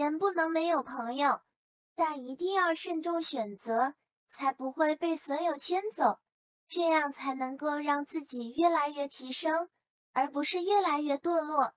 人不能没有朋友但一定要慎重选择才不会被所有牵走。这样才能够让自己越来越提升而不是越来越堕落